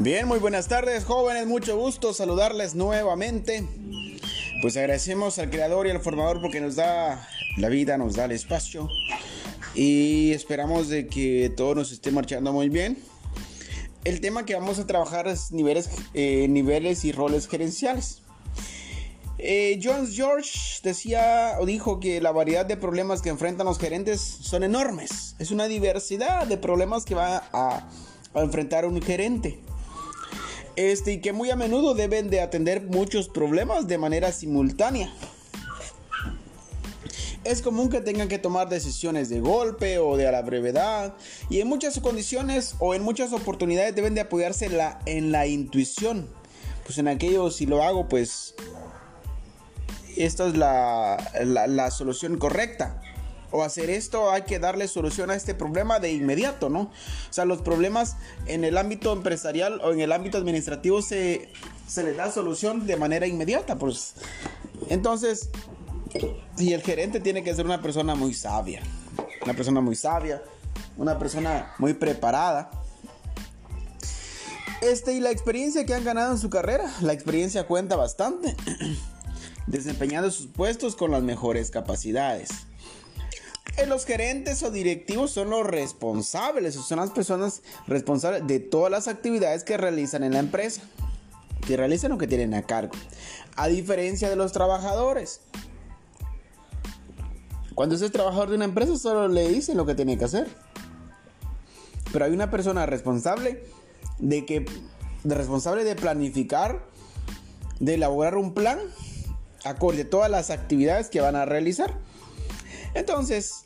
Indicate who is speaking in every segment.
Speaker 1: Bien, muy buenas tardes jóvenes, mucho gusto saludarles nuevamente. Pues agradecemos al creador y al formador porque nos da la vida, nos da el espacio y esperamos de que todo nos esté marchando muy bien. El tema que vamos a trabajar es niveles, eh, niveles y roles gerenciales. Eh, John George decía o dijo que la variedad de problemas que enfrentan los gerentes son enormes. Es una diversidad de problemas que va a, a enfrentar un gerente este, y que muy a menudo deben de atender muchos problemas de manera simultánea. Es común que tengan que tomar decisiones de golpe o de a la brevedad y en muchas condiciones o en muchas oportunidades deben de apoyarse la, en la intuición. Pues en aquello si lo hago pues esta es la, la, la solución correcta o hacer esto, hay que darle solución a este problema de inmediato, ¿no? O sea, los problemas en el ámbito empresarial o en el ámbito administrativo se, se les da solución de manera inmediata, pues. Entonces, y el gerente tiene que ser una persona muy sabia, una persona muy sabia, una persona muy preparada. Este y la experiencia que han ganado en su carrera, la experiencia cuenta bastante, desempeñando sus puestos con las mejores capacidades los gerentes o directivos son los responsables, son las personas responsables de todas las actividades que realizan en la empresa, que realizan o que tienen a cargo. A diferencia de los trabajadores. Cuando es trabajador de una empresa, solo le dicen lo que tiene que hacer. Pero hay una persona responsable de que de responsable de planificar, de elaborar un plan acorde a todas las actividades que van a realizar. Entonces,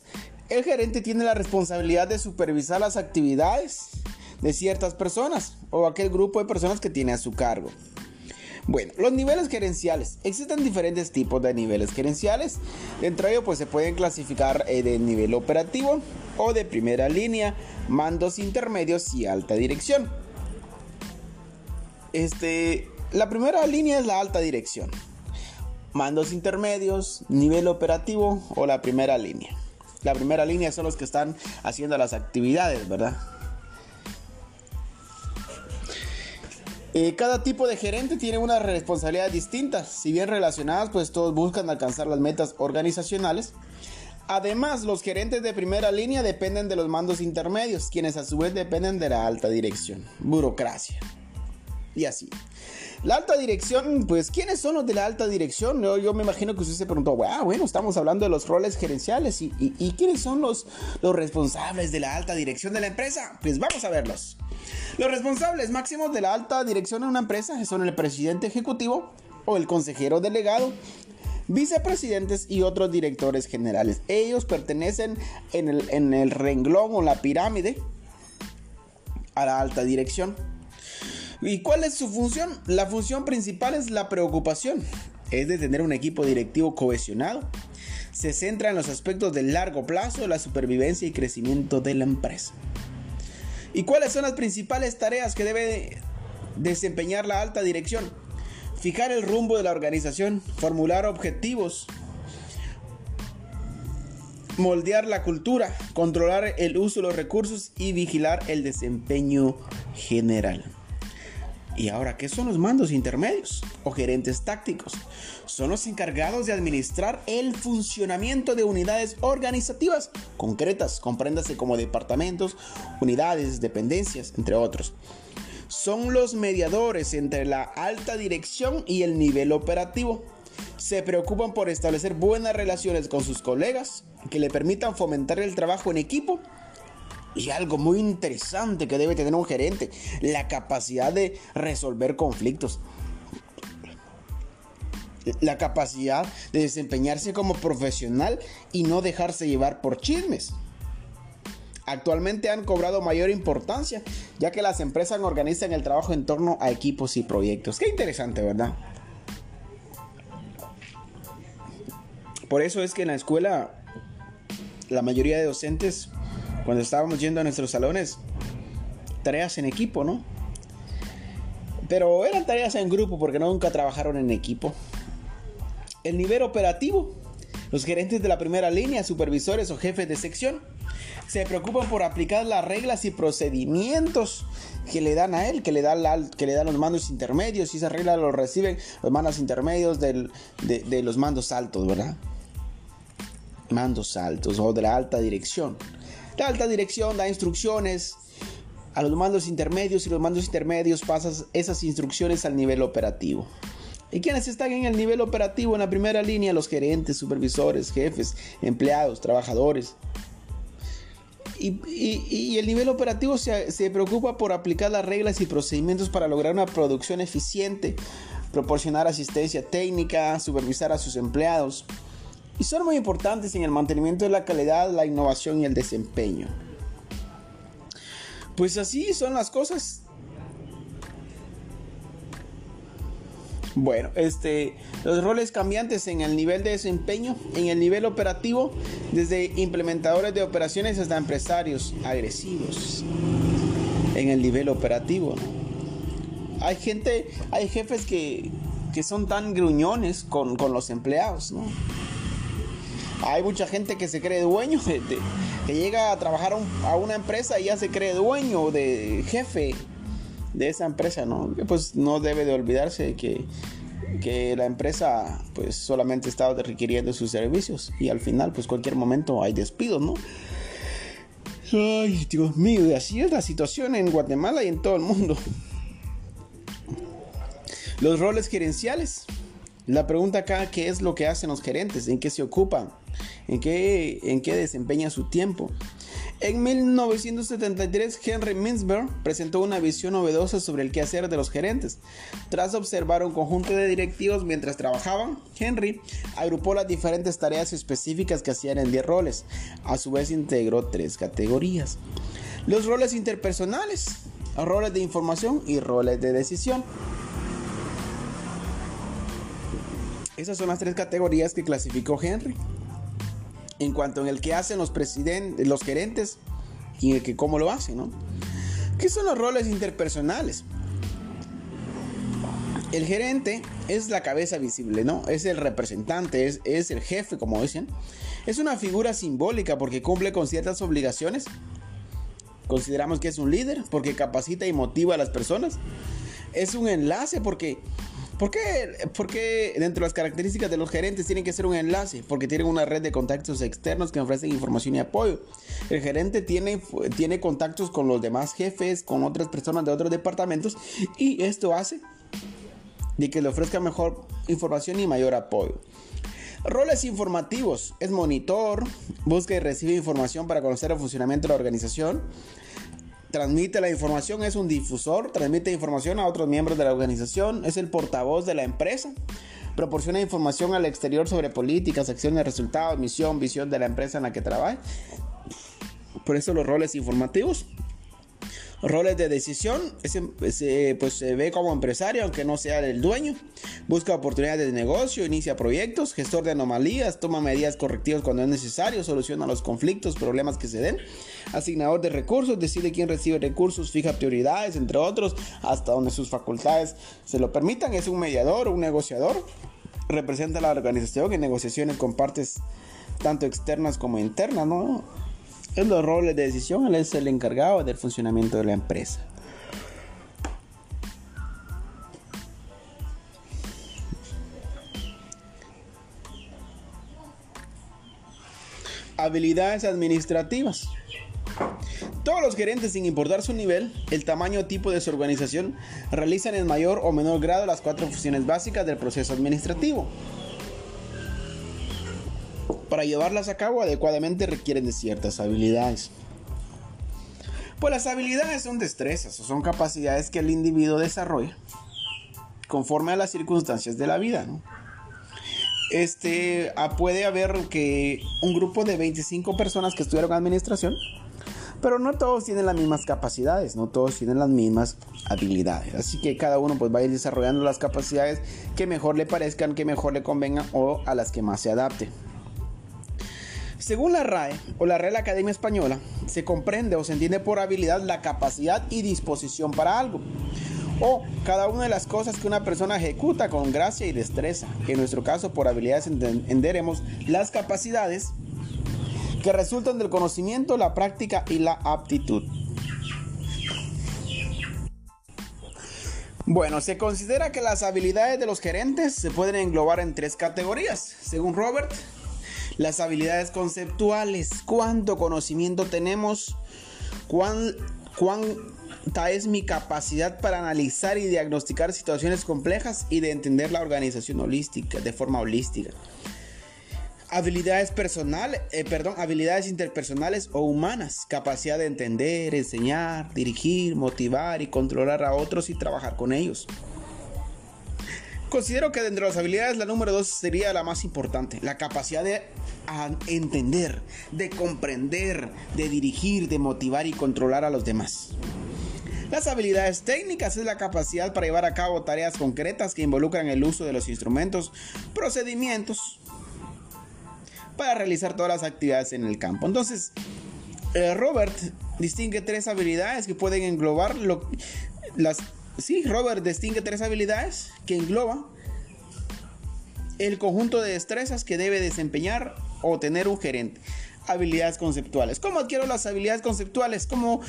Speaker 1: el gerente tiene la responsabilidad de supervisar las actividades de ciertas personas o aquel grupo de personas que tiene a su cargo. Bueno, los niveles gerenciales. Existen diferentes tipos de niveles gerenciales. Dentro de ellos pues se pueden clasificar eh, de nivel operativo o de primera línea, mandos intermedios y alta dirección. Este, la primera línea es la alta dirección mandos intermedios, nivel operativo o la primera línea. La primera línea son los que están haciendo las actividades, ¿verdad? Eh, cada tipo de gerente tiene una responsabilidad distinta, si bien relacionadas, pues todos buscan alcanzar las metas organizacionales. Además, los gerentes de primera línea dependen de los mandos intermedios, quienes a su vez dependen de la alta dirección, burocracia. Y así. La alta dirección, pues, ¿quiénes son los de la alta dirección? Yo, me imagino que usted se preguntó, ah, bueno, estamos hablando de los roles gerenciales y, quiénes son los, los responsables de la alta dirección de la empresa. Pues vamos a verlos. Los responsables máximos de la alta dirección en una empresa son el presidente ejecutivo o el consejero delegado, vicepresidentes y otros directores generales. Ellos pertenecen en el, en el renglón o la pirámide a la alta dirección. ¿Y cuál es su función? La función principal es la preocupación, es de tener un equipo directivo cohesionado. Se centra en los aspectos de largo plazo, la supervivencia y crecimiento de la empresa. ¿Y cuáles son las principales tareas que debe desempeñar la alta dirección? Fijar el rumbo de la organización, formular objetivos, moldear la cultura, controlar el uso de los recursos y vigilar el desempeño general. Y ahora, ¿qué son los mandos intermedios o gerentes tácticos? Son los encargados de administrar el funcionamiento de unidades organizativas concretas, compréndase como departamentos, unidades, dependencias, entre otros. Son los mediadores entre la alta dirección y el nivel operativo. Se preocupan por establecer buenas relaciones con sus colegas que le permitan fomentar el trabajo en equipo y algo muy interesante que debe tener un gerente, la capacidad de resolver conflictos. La capacidad de desempeñarse como profesional y no dejarse llevar por chismes. Actualmente han cobrado mayor importancia, ya que las empresas organizan el trabajo en torno a equipos y proyectos. Qué interesante, ¿verdad? Por eso es que en la escuela la mayoría de docentes cuando estábamos yendo a nuestros salones, tareas en equipo, ¿no? Pero eran tareas en grupo porque nunca trabajaron en equipo. El nivel operativo Los gerentes de la primera línea, supervisores o jefes de sección, se preocupan por aplicar las reglas y procedimientos que le dan a él, que le, dan que le dan los mandos intermedios, y esas reglas los reciben los mandos intermedios de, de los mandos altos, ¿verdad? Mandos altos o de la alta dirección. La alta dirección da instrucciones a los mandos intermedios y los mandos intermedios pasan esas instrucciones al nivel operativo. ¿Y quienes están en el nivel operativo en la primera línea? Los gerentes, supervisores, jefes, empleados, trabajadores. Y, el nivel operativo se, se, preocupa por aplicar las reglas y procedimientos para lograr una producción eficiente, proporcionar asistencia técnica, supervisar a sus empleados. Y son muy importantes en el mantenimiento de la calidad, la innovación y el desempeño. Pues así son las cosas. Bueno, este, los roles cambiantes en el nivel de desempeño, en el nivel operativo, desde implementadores de operaciones hasta empresarios agresivos. En el nivel operativo, Hay gente, hay jefes que, que son tan gruñones con, los empleados, ¿no? Hay mucha gente que se cree dueño, que llega a trabajar a una empresa y ya se cree dueño de jefe de esa empresa, ¿no? Pues no debe de olvidarse que, que la empresa pues solamente está requiriendo sus servicios y al final pues cualquier momento hay despidos, ¿no? Ay, Dios mío, así es la situación en Guatemala y en todo el mundo. Los roles gerenciales. La pregunta acá, ¿qué es lo que hacen los gerentes? ¿En qué se ocupan? ¿En qué, en qué desempeñan su tiempo? En 1973, Henry Mintzberg presentó una visión novedosa sobre el quehacer de los gerentes. Tras observar un conjunto de directivos mientras trabajaban, Henry agrupó las diferentes tareas específicas que hacían en 10 roles. A su vez integró tres categorías. Los roles interpersonales, roles de información y roles de decisión. Esas son las tres categorías que clasificó Henry en cuanto en el que hacen los presidentes, los gerentes y el que cómo lo hacen, ¿no? ¿Qué son los roles interpersonales? El gerente es la cabeza visible, ¿no? Es el representante, es, es el jefe, como dicen. Es una figura simbólica porque cumple con ciertas obligaciones. Consideramos que es un líder porque capacita y motiva a las personas. Es un enlace porque ¿Por qué? Porque dentro de las características de los gerentes tienen que ser un enlace, porque tienen una red de contactos externos que ofrecen información y apoyo. El gerente tiene, tiene contactos con los demás jefes, con otras personas de otros departamentos y esto hace de que le ofrezca mejor información y mayor apoyo. Roles informativos. Es monitor, busca y recibe información para conocer el funcionamiento de la organización transmite la información, es un difusor, transmite información a otros miembros de la organización, es el portavoz de la empresa, proporciona información al exterior sobre políticas, acciones, resultados, misión, visión de la empresa en la que trabaja. Por eso los roles informativos roles de decisión, ese, pues se ve como empresario, aunque no sea el dueño. Busca oportunidades de negocio, inicia proyectos, gestor de anomalías, toma medidas correctivas cuando es necesario, soluciona los conflictos, problemas que se den. Asignador de recursos, decide quién recibe recursos, fija prioridades, entre otros, hasta donde sus facultades se lo permitan. Es un mediador, un negociador. Representa la organización en negociaciones con partes tanto externas como internas, ¿no? En los roles de decisión, él es el encargado del funcionamiento de la empresa. Habilidades administrativas. Todos los gerentes, sin importar su nivel, el tamaño o tipo de su organización, realizan en mayor o menor grado las cuatro funciones básicas del proceso administrativo. Para llevarlas a cabo adecuadamente requieren de ciertas habilidades. Pues las habilidades son destrezas o son capacidades que el individuo desarrolla conforme a las circunstancias de la vida. Este, ah, puede haber que un grupo de 25 personas que estudiaron administración, pero no todos tienen las mismas capacidades, no todos tienen las mismas habilidades. Así que cada uno pues va a ir desarrollando las capacidades que mejor le parezcan, que mejor le convengan o a las que más se adapte. Según la RAE o la Real Academia Española, se comprende o se entiende por habilidad la capacidad y disposición para algo. o cada una de las cosas que una persona ejecuta con gracia y destreza. En nuestro caso, por habilidades entenderemos las capacidades que resultan del conocimiento, la práctica y la aptitud. Bueno, se considera que las habilidades de los gerentes se pueden englobar en tres categorías. Según Robert, las habilidades conceptuales, cuánto conocimiento tenemos, cuán, cuánta es mi capacidad para analizar y diagnosticar situaciones complejas y de entender la organización holística, de forma holística. Habilidades personales, eh, perdón, habilidades interpersonales o humanas, capacidad de entender, enseñar, dirigir, motivar y controlar a otros y trabajar con ellos. Considero que dentro de las habilidades la número dos sería la más importante, la capacidad de entender, de comprender, de dirigir, de motivar y controlar a los demás. Las habilidades técnicas es la capacidad para llevar a cabo tareas concretas que involucran el uso de los instrumentos, procedimientos, para realizar todas las actividades en el campo. Entonces, eh, Robert distingue tres habilidades que pueden englobar lo, las... Sí, Robert distingue tres habilidades que engloban el conjunto de destrezas que debe desempeñar o tener un gerente. Habilidades conceptuales. ¿Cómo adquiero las habilidades conceptuales? ¿Cómo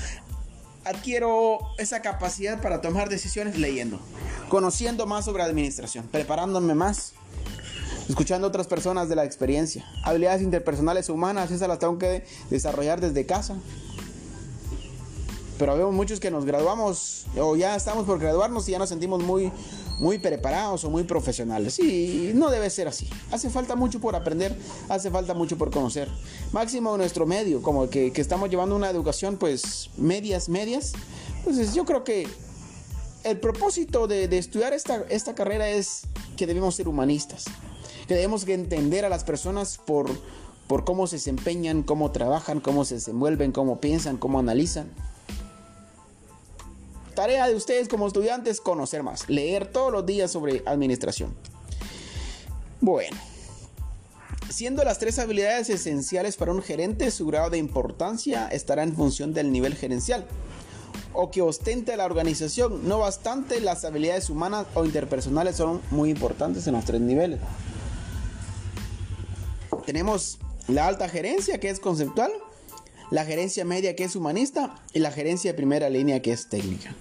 Speaker 1: adquiero esa capacidad para tomar decisiones leyendo? Conociendo más sobre administración, preparándome más escuchando a otras personas de la experiencia. Habilidades interpersonales humanas, esas las tengo que desarrollar desde casa. Pero vemos muchos que nos graduamos o ya estamos por graduarnos y ya nos sentimos muy, muy preparados o muy profesionales. Y no debe ser así. Hace falta mucho por aprender, hace falta mucho por conocer. Máximo nuestro medio, como que, que estamos llevando una educación pues medias, medias. Entonces yo creo que el propósito de, de estudiar esta, esta carrera es que debemos ser humanistas. Que entender a las personas por, por cómo se desempeñan, cómo trabajan, cómo se desenvuelven, cómo piensan, cómo analizan. Tarea de ustedes como estudiantes, conocer más, leer todos los días sobre administración. Bueno, siendo las tres habilidades esenciales para un gerente, su grado de importancia estará en función del nivel gerencial o que ostente la organización. No bastante, las habilidades humanas o interpersonales son muy importantes en los tres niveles. Tenemos la alta gerencia que es conceptual, la gerencia media que es humanista y la gerencia de primera línea que es técnica.